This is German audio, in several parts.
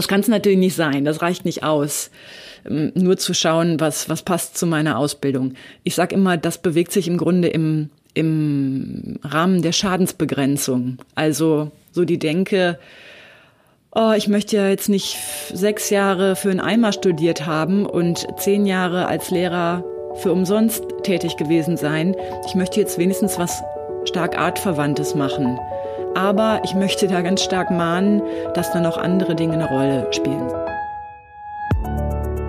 Das kann es natürlich nicht sein, das reicht nicht aus, ähm, nur zu schauen, was, was passt zu meiner Ausbildung. Ich sage immer, das bewegt sich im Grunde im, im Rahmen der Schadensbegrenzung. Also so die Denke, oh, ich möchte ja jetzt nicht sechs Jahre für einen Eimer studiert haben und zehn Jahre als Lehrer für umsonst tätig gewesen sein. Ich möchte jetzt wenigstens was stark artverwandtes machen. Aber ich möchte da ganz stark mahnen, dass da noch andere Dinge eine Rolle spielen.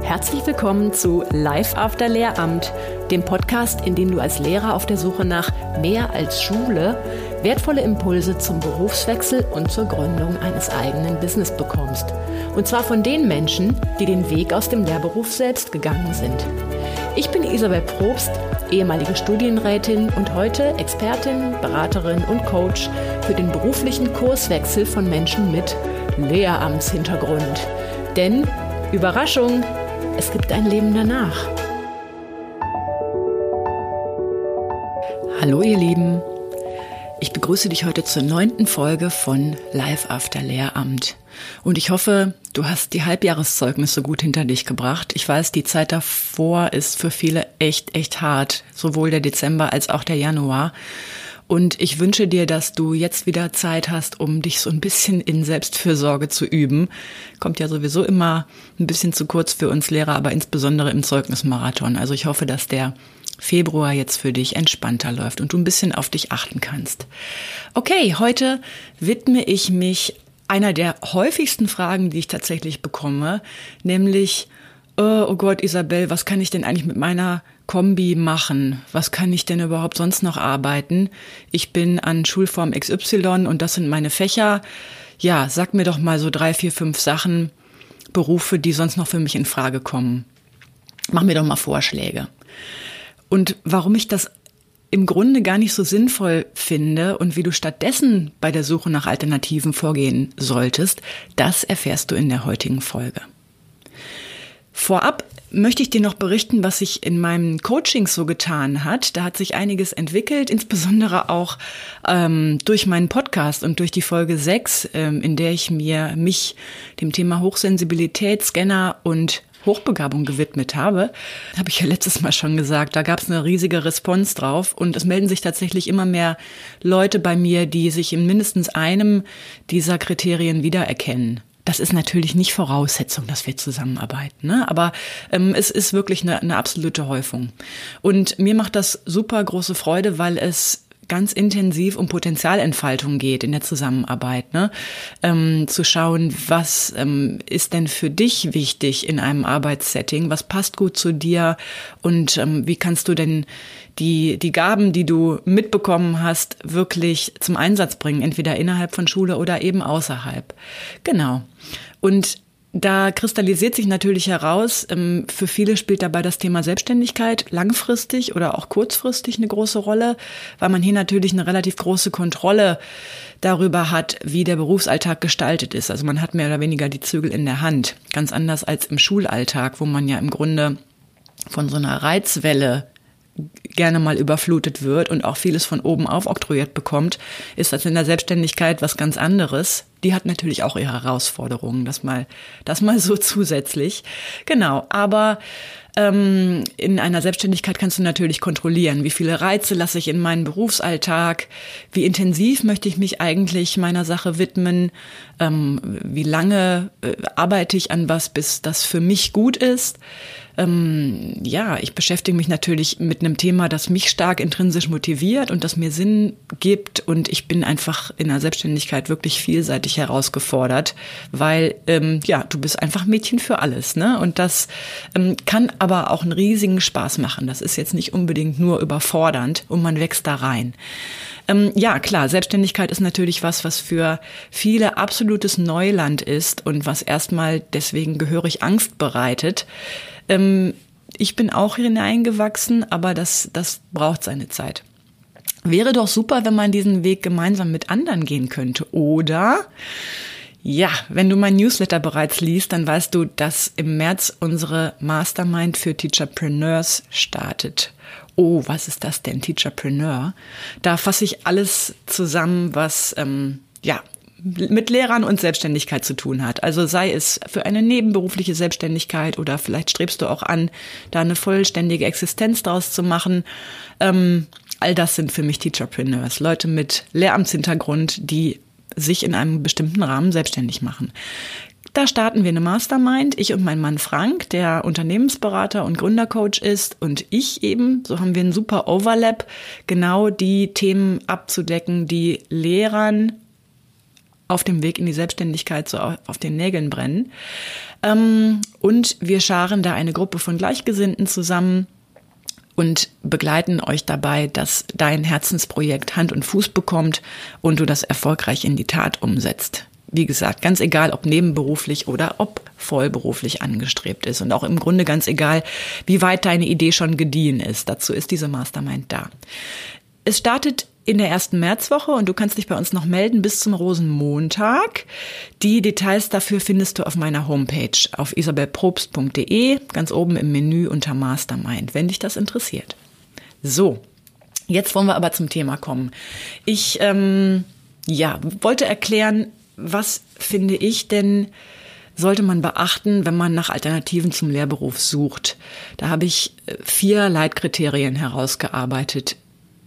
Herzlich willkommen zu Live After Lehramt, dem Podcast, in dem du als Lehrer auf der Suche nach mehr als Schule wertvolle Impulse zum Berufswechsel und zur Gründung eines eigenen Business bekommst. Und zwar von den Menschen, die den Weg aus dem Lehrberuf selbst gegangen sind. Ich bin Isabel Probst, ehemalige Studienrätin und heute Expertin, Beraterin und Coach für den beruflichen Kurswechsel von Menschen mit Lehramtshintergrund. Denn, Überraschung, es gibt ein Leben danach. Hallo ihr Lieben, begrüße dich heute zur neunten Folge von Live After Lehramt. Und ich hoffe, du hast die Halbjahreszeugnisse gut hinter dich gebracht. Ich weiß, die Zeit davor ist für viele echt, echt hart. Sowohl der Dezember als auch der Januar. Und ich wünsche dir, dass du jetzt wieder Zeit hast, um dich so ein bisschen in Selbstfürsorge zu üben. Kommt ja sowieso immer ein bisschen zu kurz für uns Lehrer, aber insbesondere im Zeugnismarathon. Also ich hoffe, dass der Februar jetzt für dich entspannter läuft und du ein bisschen auf dich achten kannst. Okay, heute widme ich mich einer der häufigsten Fragen, die ich tatsächlich bekomme, nämlich, oh, oh Gott, Isabel, was kann ich denn eigentlich mit meiner Kombi machen? Was kann ich denn überhaupt sonst noch arbeiten? Ich bin an Schulform XY und das sind meine Fächer. Ja, sag mir doch mal so drei, vier, fünf Sachen, Berufe, die sonst noch für mich in Frage kommen. Mach mir doch mal Vorschläge. Und warum ich das im Grunde gar nicht so sinnvoll finde und wie du stattdessen bei der Suche nach Alternativen vorgehen solltest, das erfährst du in der heutigen Folge. Vorab möchte ich dir noch berichten, was sich in meinem Coaching so getan hat. Da hat sich einiges entwickelt, insbesondere auch ähm, durch meinen Podcast und durch die Folge 6, ähm, in der ich mir mich dem Thema Hochsensibilität, Scanner und Hochbegabung gewidmet habe, habe ich ja letztes Mal schon gesagt, da gab es eine riesige Response drauf und es melden sich tatsächlich immer mehr Leute bei mir, die sich in mindestens einem dieser Kriterien wiedererkennen. Das ist natürlich nicht Voraussetzung, dass wir zusammenarbeiten, ne? aber ähm, es ist wirklich eine, eine absolute Häufung. Und mir macht das super große Freude, weil es ganz intensiv um Potenzialentfaltung geht in der Zusammenarbeit. Ne? Ähm, zu schauen, was ähm, ist denn für dich wichtig in einem Arbeitssetting, was passt gut zu dir und ähm, wie kannst du denn die, die Gaben, die du mitbekommen hast, wirklich zum Einsatz bringen, entweder innerhalb von Schule oder eben außerhalb. Genau. Und da kristallisiert sich natürlich heraus, ähm, für viele spielt dabei das Thema Selbstständigkeit langfristig oder auch kurzfristig eine große Rolle, weil man hier natürlich eine relativ große Kontrolle darüber hat, wie der Berufsalltag gestaltet ist. Also man hat mehr oder weniger die Zügel in der Hand. Ganz anders als im Schulalltag, wo man ja im Grunde von so einer Reizwelle gerne mal überflutet wird und auch vieles von oben auf oktroyiert bekommt, ist das in der Selbstständigkeit was ganz anderes. Die hat natürlich auch ihre Herausforderungen, das mal, das mal so zusätzlich. Genau, aber ähm, in einer Selbstständigkeit kannst du natürlich kontrollieren, wie viele Reize lasse ich in meinen Berufsalltag, wie intensiv möchte ich mich eigentlich meiner Sache widmen, ähm, wie lange äh, arbeite ich an was, bis das für mich gut ist ähm, ja, ich beschäftige mich natürlich mit einem Thema, das mich stark intrinsisch motiviert und das mir Sinn gibt. Und ich bin einfach in der Selbstständigkeit wirklich vielseitig herausgefordert, weil ähm, ja, du bist einfach Mädchen für alles, ne? Und das ähm, kann aber auch einen riesigen Spaß machen. Das ist jetzt nicht unbedingt nur überfordernd und man wächst da rein. Ähm, ja, klar, Selbstständigkeit ist natürlich was, was für viele absolutes Neuland ist und was erstmal deswegen gehörig Angst bereitet. Ähm, ich bin auch hineingewachsen, aber das, das braucht seine Zeit. Wäre doch super, wenn man diesen Weg gemeinsam mit anderen gehen könnte, oder? Ja, wenn du mein Newsletter bereits liest, dann weißt du, dass im März unsere Mastermind für Teacherpreneurs startet. Oh, was ist das denn, Teacherpreneur? Da fasse ich alles zusammen, was ähm, ja mit Lehrern und Selbstständigkeit zu tun hat. Also sei es für eine nebenberufliche Selbstständigkeit oder vielleicht strebst du auch an, da eine vollständige Existenz draus zu machen. Ähm, all das sind für mich Teacherpreneurs, Leute mit Lehramtshintergrund, die sich in einem bestimmten Rahmen selbstständig machen. Da starten wir eine Mastermind, ich und mein Mann Frank, der Unternehmensberater und Gründercoach ist und ich eben, so haben wir einen super Overlap, genau die Themen abzudecken, die Lehrern auf dem Weg in die Selbstständigkeit so auf den Nägeln brennen. Ähm, und wir scharen da eine Gruppe von Gleichgesinnten zusammen und begleiten euch dabei, dass dein Herzensprojekt Hand und Fuß bekommt und du das erfolgreich in die Tat umsetzt wie gesagt, ganz egal, ob nebenberuflich oder ob vollberuflich angestrebt ist. Und auch im Grunde ganz egal, wie weit deine Idee schon gediehen ist. Dazu ist diese Mastermind da. Es startet in der ersten Märzwoche und du kannst dich bei uns noch melden bis zum Rosenmontag. Die Details dafür findest du auf meiner Homepage auf isabelprobst.de, ganz oben im Menü unter Mastermind, wenn dich das interessiert. So, jetzt wollen wir aber zum Thema kommen. Ich ähm, ja, wollte erklären, was finde ich denn sollte man beachten, wenn man nach Alternativen zum Lehrberuf sucht? Da habe ich äh, vier Leitkriterien herausgearbeitet.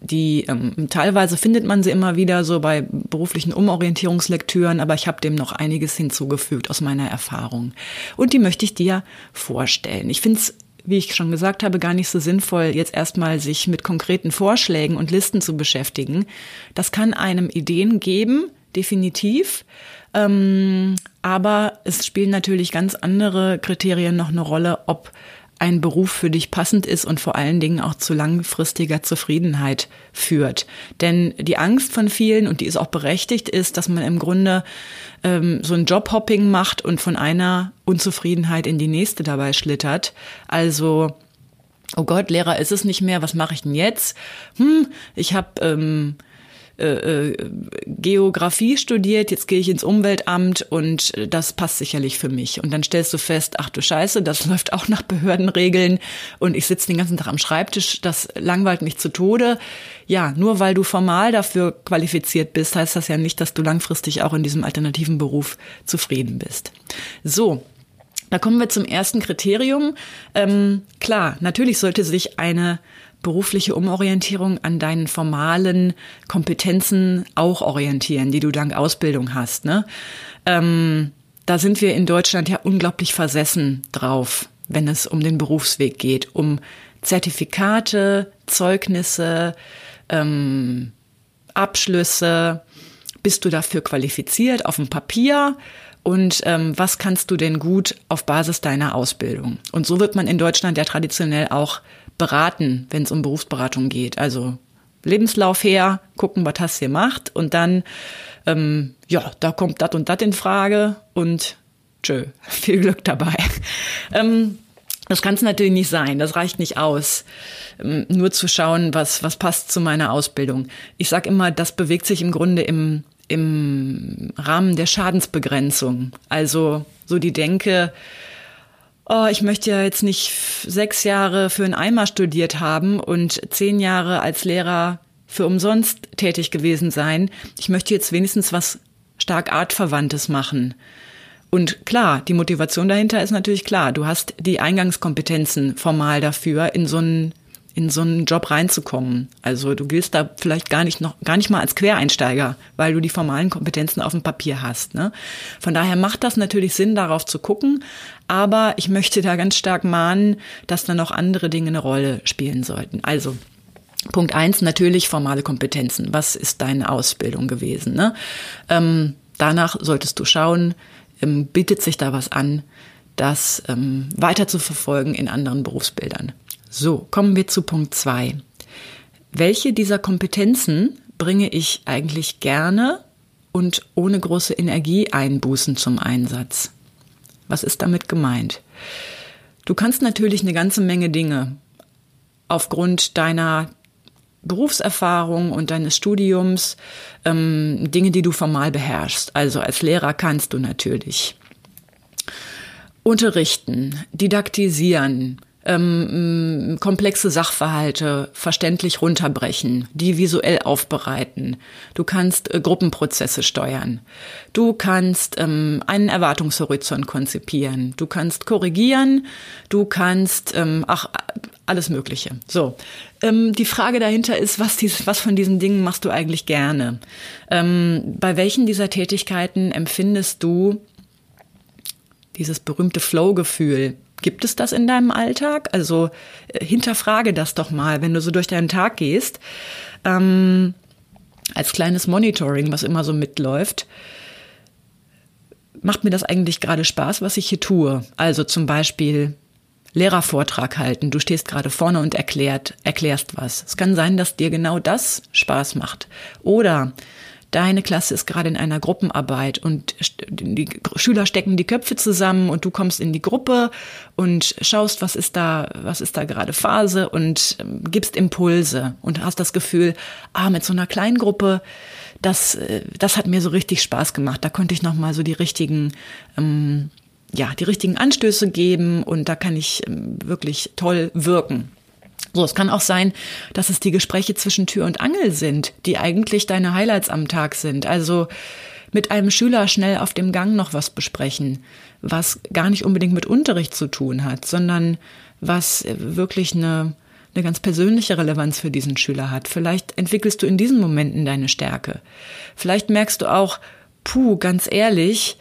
Die ähm, teilweise findet man sie immer wieder so bei beruflichen Umorientierungslektüren, aber ich habe dem noch einiges hinzugefügt aus meiner Erfahrung. Und die möchte ich dir vorstellen. Ich finde es wie ich schon gesagt habe, gar nicht so sinnvoll, jetzt erstmal sich mit konkreten Vorschlägen und Listen zu beschäftigen. Das kann einem Ideen geben, definitiv. Ähm, aber es spielen natürlich ganz andere Kriterien noch eine Rolle, ob ein Beruf für dich passend ist und vor allen Dingen auch zu langfristiger Zufriedenheit führt. Denn die Angst von vielen, und die ist auch berechtigt, ist, dass man im Grunde ähm, so ein Jobhopping macht und von einer Unzufriedenheit in die nächste dabei schlittert. Also oh Gott, Lehrer ist es nicht mehr, was mache ich denn jetzt? Hm, ich habe ähm, äh, äh, Geografie studiert, jetzt gehe ich ins Umweltamt und das passt sicherlich für mich. Und dann stellst du fest, ach du Scheiße, das läuft auch nach Behördenregeln und ich sitze den ganzen Tag am Schreibtisch, das langweilt mich zu Tode. Ja, nur weil du formal dafür qualifiziert bist, heißt das ja nicht, dass du langfristig auch in diesem alternativen Beruf zufrieden bist. So, da kommen wir zum ersten Kriterium. Ähm, klar, natürlich sollte sich eine berufliche Umorientierung an deinen formalen Kompetenzen auch orientieren, die du dank Ausbildung hast. Ne? Ähm, da sind wir in Deutschland ja unglaublich versessen drauf, wenn es um den Berufsweg geht, um Zertifikate, Zeugnisse, ähm, Abschlüsse. Bist du dafür qualifiziert auf dem Papier? Und ähm, was kannst du denn gut auf Basis deiner Ausbildung? Und so wird man in Deutschland ja traditionell auch beraten, wenn es um Berufsberatung geht. Also Lebenslauf her, gucken, was hast du gemacht und dann, ähm, ja, da kommt dat und dat in Frage und tschö, viel Glück dabei. ähm, das kann es natürlich nicht sein, das reicht nicht aus, ähm, nur zu schauen, was, was passt zu meiner Ausbildung. Ich sage immer, das bewegt sich im Grunde im, im Rahmen der Schadensbegrenzung. Also so die Denke, oh, ich möchte ja jetzt nicht sechs Jahre für einen Eimer studiert haben und zehn Jahre als Lehrer für umsonst tätig gewesen sein. Ich möchte jetzt wenigstens was stark artverwandtes machen. Und klar, die Motivation dahinter ist natürlich klar. Du hast die Eingangskompetenzen formal dafür, in so einen in so einen Job reinzukommen. Also du giltst da vielleicht gar nicht noch, gar nicht mal als Quereinsteiger, weil du die formalen Kompetenzen auf dem Papier hast. Ne? Von daher macht das natürlich Sinn, darauf zu gucken. Aber ich möchte da ganz stark mahnen, dass da noch andere Dinge eine Rolle spielen sollten. Also Punkt eins, natürlich formale Kompetenzen. Was ist deine Ausbildung gewesen? Ne? Ähm, danach solltest du schauen, ähm, bietet sich da was an, das ähm, weiter zu verfolgen in anderen Berufsbildern. So, kommen wir zu Punkt zwei. Welche dieser Kompetenzen bringe ich eigentlich gerne und ohne große Energieeinbußen zum Einsatz? Was ist damit gemeint? Du kannst natürlich eine ganze Menge Dinge aufgrund deiner Berufserfahrung und deines Studiums, ähm, Dinge, die du formal beherrschst. Also als Lehrer kannst du natürlich unterrichten, didaktisieren, ähm, komplexe Sachverhalte verständlich runterbrechen, die visuell aufbereiten. Du kannst äh, Gruppenprozesse steuern. Du kannst ähm, einen Erwartungshorizont konzipieren. Du kannst korrigieren. Du kannst, ähm, ach, alles Mögliche. So. Ähm, die Frage dahinter ist, was, dies, was von diesen Dingen machst du eigentlich gerne? Ähm, bei welchen dieser Tätigkeiten empfindest du dieses berühmte Flow-Gefühl? Gibt es das in deinem Alltag? Also äh, hinterfrage das doch mal, wenn du so durch deinen Tag gehst, ähm, als kleines Monitoring, was immer so mitläuft. Macht mir das eigentlich gerade Spaß, was ich hier tue? Also zum Beispiel Lehrervortrag halten. Du stehst gerade vorne und erklärt, erklärst was. Es kann sein, dass dir genau das Spaß macht. Oder deine Klasse ist gerade in einer Gruppenarbeit und die Schüler stecken die Köpfe zusammen und du kommst in die Gruppe und schaust, was ist da, was ist da gerade Phase und ähm, gibst Impulse und hast das Gefühl, ah, mit so einer kleinen Gruppe, das, äh, das hat mir so richtig Spaß gemacht. Da konnte ich nochmal so die richtigen, ähm, ja, die richtigen Anstöße geben und da kann ich ähm, wirklich toll wirken. So, es kann auch sein, dass es die Gespräche zwischen Tür und Angel sind, die eigentlich deine Highlights am Tag sind. Also mit einem Schüler schnell auf dem Gang noch was besprechen, was gar nicht unbedingt mit Unterricht zu tun hat, sondern was wirklich eine, eine ganz persönliche Relevanz für diesen Schüler hat. Vielleicht entwickelst du in diesen Momenten deine Stärke. Vielleicht merkst du auch, puh, ganz ehrlich,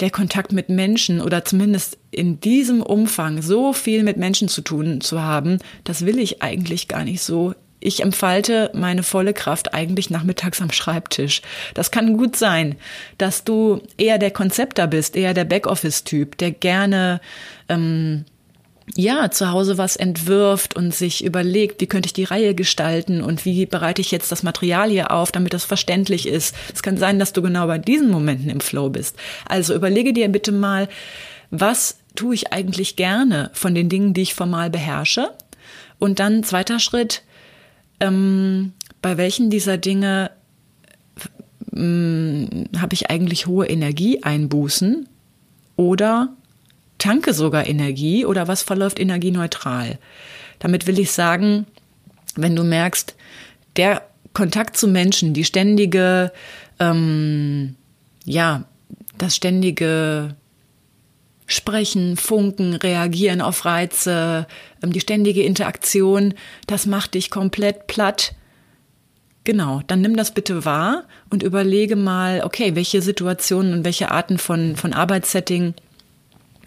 der Kontakt mit Menschen oder zumindest in diesem Umfang so viel mit Menschen zu tun zu haben, das will ich eigentlich gar nicht so. Ich entfalte meine volle Kraft eigentlich nachmittags am Schreibtisch. Das kann gut sein, dass du eher der Konzepter bist, eher der Backoffice-Typ, der gerne ähm, ja, zu Hause was entwirft und sich überlegt, wie könnte ich die Reihe gestalten und wie bereite ich jetzt das Material hier auf, damit das verständlich ist. Es kann sein, dass du genau bei diesen Momenten im Flow bist. Also überlege dir bitte mal, was tue ich eigentlich gerne von den Dingen, die ich formal beherrsche? Und dann zweiter Schritt, ähm, bei welchen dieser Dinge ähm, habe ich eigentlich hohe Energieeinbußen oder tanke sogar Energie oder was verläuft energieneutral. Damit will ich sagen, wenn du merkst, der Kontakt zu Menschen, die ständige, ähm, ja, das ständige Sprechen, Funken, Reagieren auf Reize, ähm, die ständige Interaktion, das macht dich komplett platt. Genau, dann nimm das bitte wahr und überlege mal, okay, welche Situationen und welche Arten von, von Arbeitssetting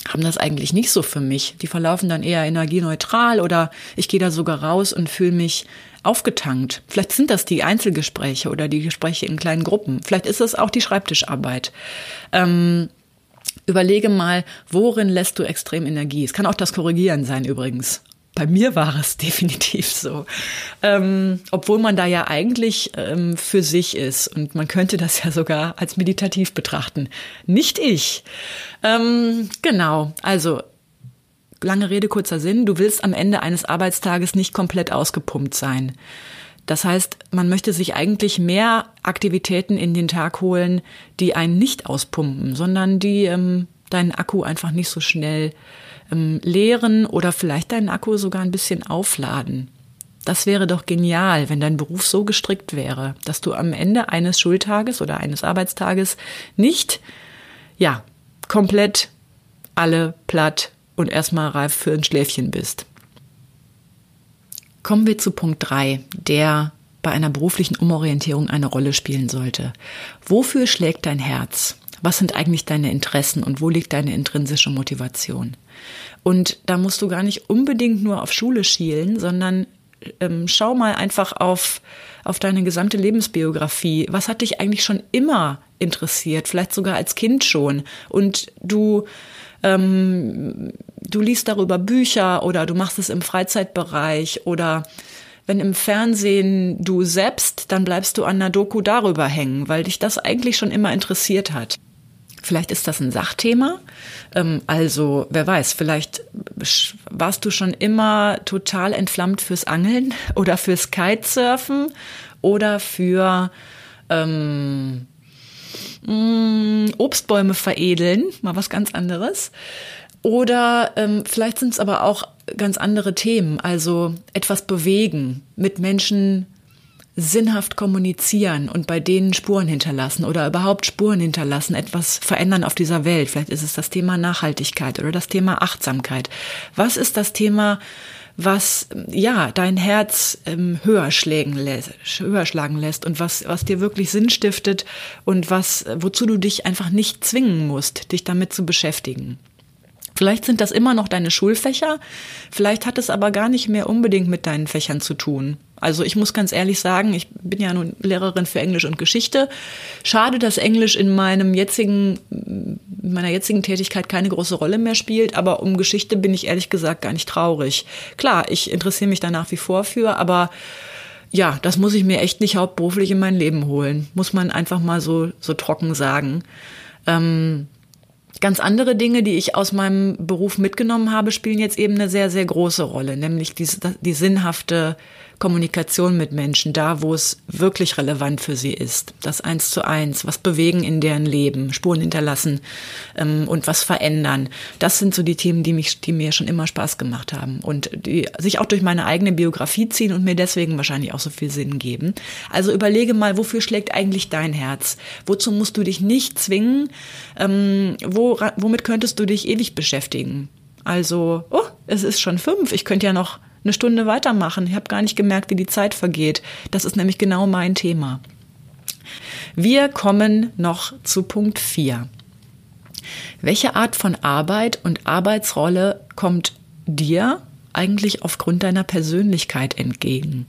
haben das eigentlich nicht so für mich. Die verlaufen dann eher energieneutral oder ich gehe da sogar raus und fühle mich aufgetankt. Vielleicht sind das die Einzelgespräche oder die Gespräche in kleinen Gruppen. Vielleicht ist es auch die Schreibtischarbeit. Ähm, überlege mal, worin lässt du extrem Energie? Es kann auch das Korrigieren sein übrigens. Bei mir war es definitiv so. Ähm, obwohl man da ja eigentlich ähm, für sich ist und man könnte das ja sogar als meditativ betrachten. Nicht ich. Ähm, genau, also lange Rede, kurzer Sinn. Du willst am Ende eines Arbeitstages nicht komplett ausgepumpt sein. Das heißt, man möchte sich eigentlich mehr Aktivitäten in den Tag holen, die einen nicht auspumpen, sondern die ähm, deinen Akku einfach nicht so schnell ähm, leeren oder vielleicht deinen Akku sogar ein bisschen aufladen. Das wäre doch genial, wenn dein Beruf so gestrickt wäre, dass du am Ende eines Schultages oder eines Arbeitstages nicht, ja, komplett alle platt und erstmal reif für ein Schläfchen bist. Kommen wir zu Punkt drei, der bei einer beruflichen Umorientierung eine Rolle spielen sollte. Wofür schlägt dein Herz? Was sind eigentlich deine Interessen und wo liegt deine intrinsische Motivation? Und da musst du gar nicht unbedingt nur auf Schule schielen, sondern ähm, schau mal einfach auf, auf deine gesamte Lebensbiografie. Was hat dich eigentlich schon immer interessiert? Vielleicht sogar als Kind schon. Und du, ähm, du liest darüber Bücher oder du machst es im Freizeitbereich oder wenn im Fernsehen du selbst, dann bleibst du an einer Doku darüber hängen, weil dich das eigentlich schon immer interessiert hat. Vielleicht ist das ein Sachthema. Ähm, also, wer weiß, vielleicht warst du schon immer total entflammt fürs Angeln oder fürs Kitesurfen oder für ähm, mm, Obstbäume veredeln, mal was ganz anderes. Oder ähm, vielleicht sind es aber auch ganz andere Themen, also etwas bewegen, mit Menschen sinnhaft kommunizieren und bei denen Spuren hinterlassen oder überhaupt Spuren hinterlassen, etwas verändern auf dieser Welt. Vielleicht ist es das Thema Nachhaltigkeit oder das Thema Achtsamkeit. Was ist das Thema, was ja dein Herz ähm, höher, schlägen lässt, höher schlagen lässt und was, was dir wirklich Sinn stiftet und was, wozu du dich einfach nicht zwingen musst, dich damit zu beschäftigen. Vielleicht sind das immer noch deine Schulfächer, vielleicht hat es aber gar nicht mehr unbedingt mit deinen Fächern zu tun. Also ich muss ganz ehrlich sagen, ich bin ja nun Lehrerin für Englisch und Geschichte. Schade, dass Englisch in meinem jetzigen, in meiner jetzigen Tätigkeit keine große Rolle mehr spielt, aber um Geschichte bin ich ehrlich gesagt gar nicht traurig. Klar, ich interessiere mich da nach wie vor für, aber ja, das muss ich mir echt nicht hauptberuflich in mein Leben holen. Muss man einfach mal so, so trocken sagen. Ähm, Ganz andere Dinge, die ich aus meinem Beruf mitgenommen habe, spielen jetzt eben eine sehr, sehr große Rolle, nämlich die, die sinnhafte Kommunikation mit Menschen, da wo es wirklich relevant für sie ist. Das Eins zu Eins, was bewegen in deren Leben, Spuren hinterlassen ähm, und was verändern. Das sind so die Themen, die, mich, die mir schon immer Spaß gemacht haben und die sich auch durch meine eigene Biografie ziehen und mir deswegen wahrscheinlich auch so viel Sinn geben. Also überlege mal, wofür schlägt eigentlich dein Herz? Wozu musst du dich nicht zwingen? Ähm, wo, womit könntest du dich ewig beschäftigen? Also, oh, es ist schon fünf. Ich könnte ja noch eine Stunde weitermachen. Ich habe gar nicht gemerkt, wie die Zeit vergeht. Das ist nämlich genau mein Thema. Wir kommen noch zu Punkt 4. Welche Art von Arbeit und Arbeitsrolle kommt dir eigentlich aufgrund deiner Persönlichkeit entgegen?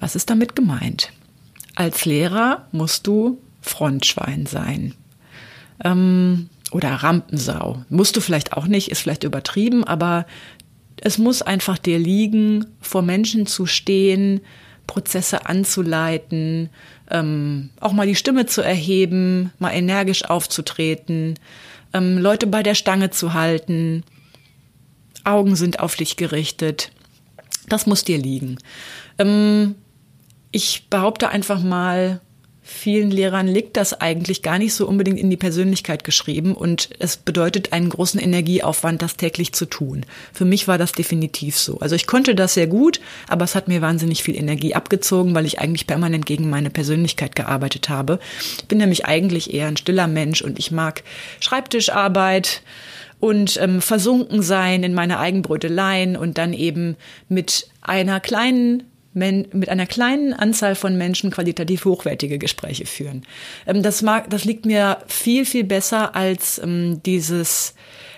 Was ist damit gemeint? Als Lehrer musst du Frontschwein sein. Ähm, oder Rampensau. Musst du vielleicht auch nicht, ist vielleicht übertrieben, aber es muss einfach dir liegen, vor Menschen zu stehen, Prozesse anzuleiten, ähm, auch mal die Stimme zu erheben, mal energisch aufzutreten, ähm, Leute bei der Stange zu halten. Augen sind auf dich gerichtet. Das muss dir liegen. Ähm, ich behaupte einfach mal, vielen Lehrern liegt das eigentlich gar nicht so unbedingt in die Persönlichkeit geschrieben und es bedeutet einen großen Energieaufwand, das täglich zu tun. Für mich war das definitiv so. Also ich konnte das sehr gut, aber es hat mir wahnsinnig viel Energie abgezogen, weil ich eigentlich permanent gegen meine Persönlichkeit gearbeitet habe. Ich bin nämlich eigentlich eher ein stiller Mensch und ich mag Schreibtischarbeit und ähm, versunken sein in meine Eigenbröteleien und dann eben mit einer kleinen mit einer kleinen Anzahl von Menschen qualitativ hochwertige Gespräche führen. Ähm, das, mag, das liegt mir viel, viel besser als ähm, dieses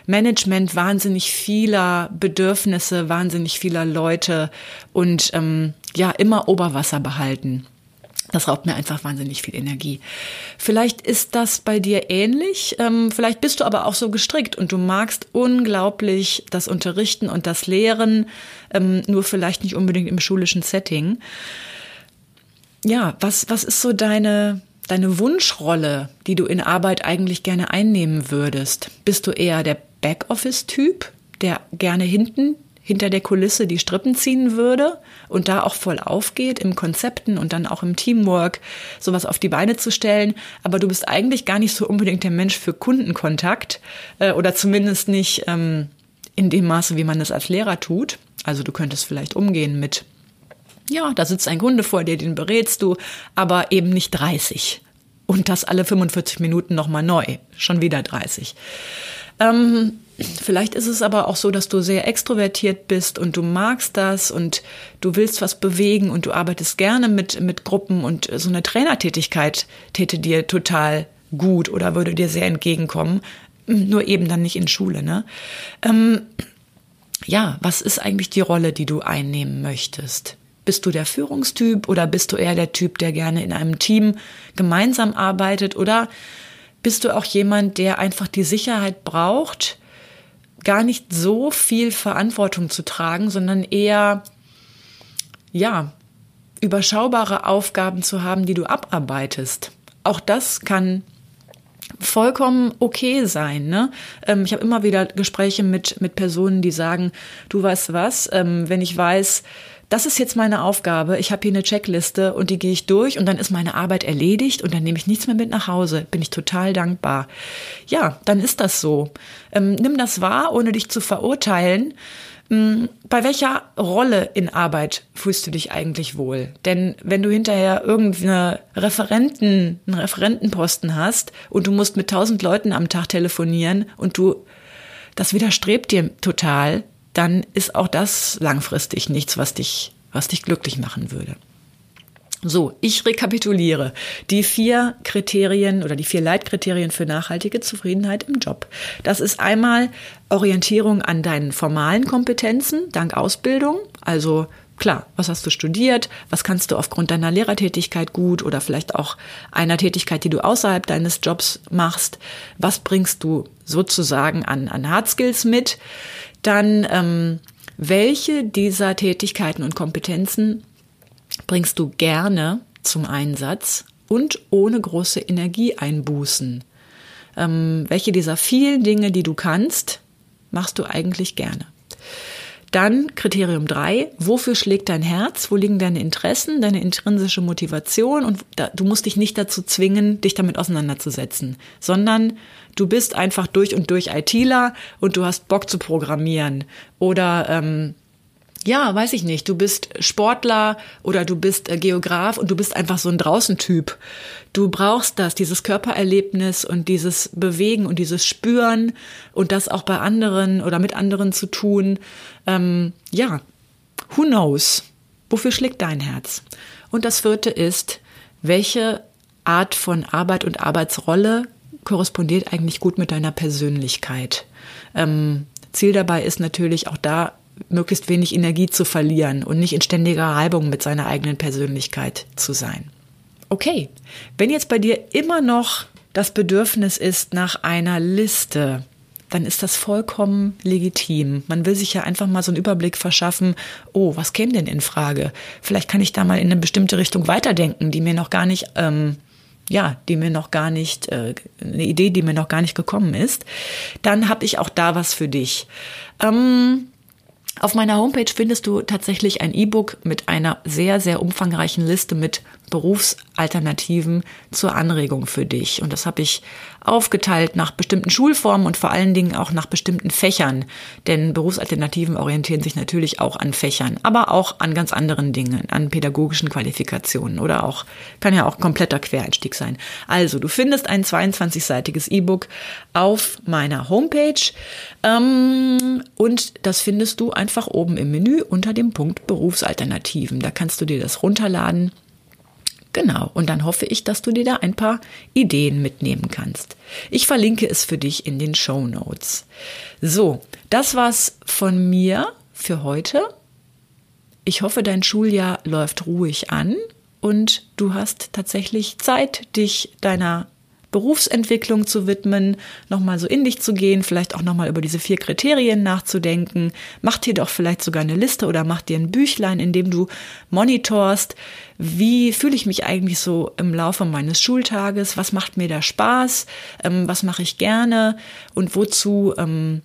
Management wahnsinnig vieler Bedürfnisse, wahnsinnig vieler Leute und ähm, ja, immer Oberwasser behalten. Das raubt mir einfach wahnsinnig viel Energie. Vielleicht ist das bei dir ähnlich. Ähm, vielleicht bist du aber auch so gestrickt und du magst unglaublich das Unterrichten und das Lehren, ähm, nur vielleicht nicht unbedingt im schulischen Setting. Ja, was, was ist so deine, deine Wunschrolle, die du in Arbeit eigentlich gerne einnehmen würdest? Bist du eher der Backoffice-Typ, der gerne hinten hinter der Kulisse die Strippen ziehen würde und da auch voll aufgeht im Konzepten und dann auch im Teamwork sowas auf die Beine zu stellen. Aber du bist eigentlich gar nicht so unbedingt der Mensch für Kundenkontakt äh, oder zumindest nicht ähm, in dem Maße, wie man es als Lehrer tut. Also du könntest vielleicht umgehen mit, ja, da sitzt ein Kunde vor dir, den berätst du, aber eben nicht 30. Und das alle 45 Minuten nochmal neu. Schon wieder 30. Ähm, Vielleicht ist es aber auch so, dass du sehr extrovertiert bist und du magst das und du willst was bewegen und du arbeitest gerne mit, mit Gruppen und so eine Trainertätigkeit täte dir total gut oder würde dir sehr entgegenkommen. Nur eben dann nicht in Schule, ne? Ähm, ja, was ist eigentlich die Rolle, die du einnehmen möchtest? Bist du der Führungstyp oder bist du eher der Typ, der gerne in einem Team gemeinsam arbeitet oder bist du auch jemand, der einfach die Sicherheit braucht, gar nicht so viel Verantwortung zu tragen, sondern eher, ja, überschaubare Aufgaben zu haben, die du abarbeitest. Auch das kann vollkommen okay sein. Ne? Ähm, ich habe immer wieder Gespräche mit, mit Personen, die sagen, du weißt was, ähm, wenn ich weiß, das ist jetzt meine Aufgabe, ich habe hier eine Checkliste und die gehe ich durch und dann ist meine Arbeit erledigt und dann nehme ich nichts mehr mit nach Hause, bin ich total dankbar. Ja, dann ist das so. Ähm, nimm das wahr, ohne dich zu verurteilen. Ähm, bei welcher Rolle in Arbeit fühlst du dich eigentlich wohl? Denn wenn du hinterher irgendeine Referenten, einen Referentenposten hast und du musst mit tausend Leuten am Tag telefonieren und du, das widerstrebt dir total, dann ist auch das langfristig nichts, was dich, was dich glücklich machen würde. So, ich rekapituliere die vier Kriterien oder die vier Leitkriterien für nachhaltige Zufriedenheit im Job. Das ist einmal Orientierung an deinen formalen Kompetenzen dank Ausbildung, also Klar, was hast du studiert? Was kannst du aufgrund deiner Lehrertätigkeit gut oder vielleicht auch einer Tätigkeit, die du außerhalb deines Jobs machst? Was bringst du sozusagen an, an Hard Skills mit? Dann, ähm, welche dieser Tätigkeiten und Kompetenzen bringst du gerne zum Einsatz und ohne große Energieeinbußen? Ähm, welche dieser vielen Dinge, die du kannst, machst du eigentlich gerne? Dann Kriterium drei: wofür schlägt dein Herz? Wo liegen deine Interessen, deine intrinsische Motivation? Und da, du musst dich nicht dazu zwingen, dich damit auseinanderzusetzen, sondern du bist einfach durch und durch ITler und du hast Bock zu programmieren. Oder ähm, ja, weiß ich nicht, du bist Sportler oder du bist äh, Geograf und du bist einfach so ein Draußentyp. Du brauchst das, dieses Körpererlebnis und dieses Bewegen und dieses Spüren und das auch bei anderen oder mit anderen zu tun. Ähm, ja, who knows? Wofür schlägt dein Herz? Und das vierte ist, welche Art von Arbeit und Arbeitsrolle korrespondiert eigentlich gut mit deiner Persönlichkeit? Ähm, Ziel dabei ist natürlich auch da möglichst wenig Energie zu verlieren und nicht in ständiger Reibung mit seiner eigenen Persönlichkeit zu sein. Okay, wenn jetzt bei dir immer noch das Bedürfnis ist nach einer Liste, dann ist das vollkommen legitim. Man will sich ja einfach mal so einen Überblick verschaffen, oh, was käme denn in Frage? Vielleicht kann ich da mal in eine bestimmte Richtung weiterdenken, die mir noch gar nicht, ähm, ja, die mir noch gar nicht, äh, eine Idee, die mir noch gar nicht gekommen ist. Dann habe ich auch da was für dich. Ähm, auf meiner Homepage findest du tatsächlich ein E-Book mit einer sehr, sehr umfangreichen Liste mit Berufsalternativen zur Anregung für dich. Und das habe ich aufgeteilt nach bestimmten Schulformen und vor allen Dingen auch nach bestimmten Fächern. Denn Berufsalternativen orientieren sich natürlich auch an Fächern, aber auch an ganz anderen Dingen, an pädagogischen Qualifikationen oder auch, kann ja auch kompletter Quereinstieg sein. Also, du findest ein 22-seitiges E-Book auf meiner Homepage ähm, und das findest du einfach oben im Menü unter dem Punkt Berufsalternativen. Da kannst du dir das runterladen Genau, und dann hoffe ich, dass du dir da ein paar Ideen mitnehmen kannst. Ich verlinke es für dich in den Show Notes. So, das war's von mir für heute. Ich hoffe, dein Schuljahr läuft ruhig an und du hast tatsächlich Zeit, dich deiner Berufsentwicklung zu widmen, nochmal so in dich zu gehen, vielleicht auch nochmal über diese vier Kriterien nachzudenken. Mach dir doch vielleicht sogar eine Liste oder mach dir ein Büchlein, in dem du monitorst, wie fühle ich mich eigentlich so im Laufe meines Schultages, was macht mir da Spaß, ähm, was mache ich gerne und wozu ähm,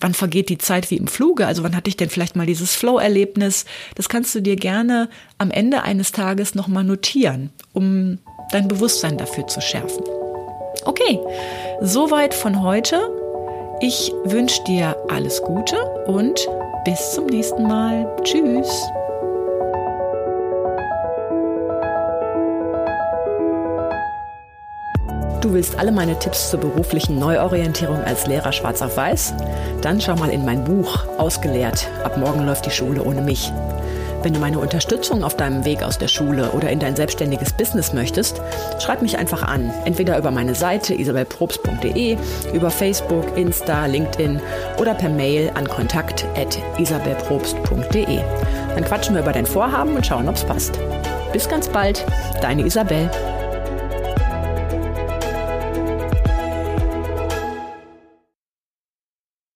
wann vergeht die Zeit wie im Fluge? Also wann hatte ich denn vielleicht mal dieses Flow-Erlebnis? Das kannst du dir gerne am Ende eines Tages nochmal notieren, um dein Bewusstsein dafür zu schärfen. Okay, soweit von heute. Ich wünsche dir alles Gute und bis zum nächsten Mal. Tschüss. Du willst alle meine Tipps zur beruflichen Neuorientierung als Lehrer schwarz auf weiß? Dann schau mal in mein Buch Ausgelehrt. Ab morgen läuft die Schule ohne mich. Wenn du meine Unterstützung auf deinem Weg aus der Schule oder in dein selbstständiges Business möchtest, schreib mich einfach an. Entweder über meine Seite isabelprobst.de, über Facebook, Insta, LinkedIn oder per Mail an kontakt.isabelprobst.de. Dann quatschen wir über dein Vorhaben und schauen, ob es passt. Bis ganz bald, deine Isabel.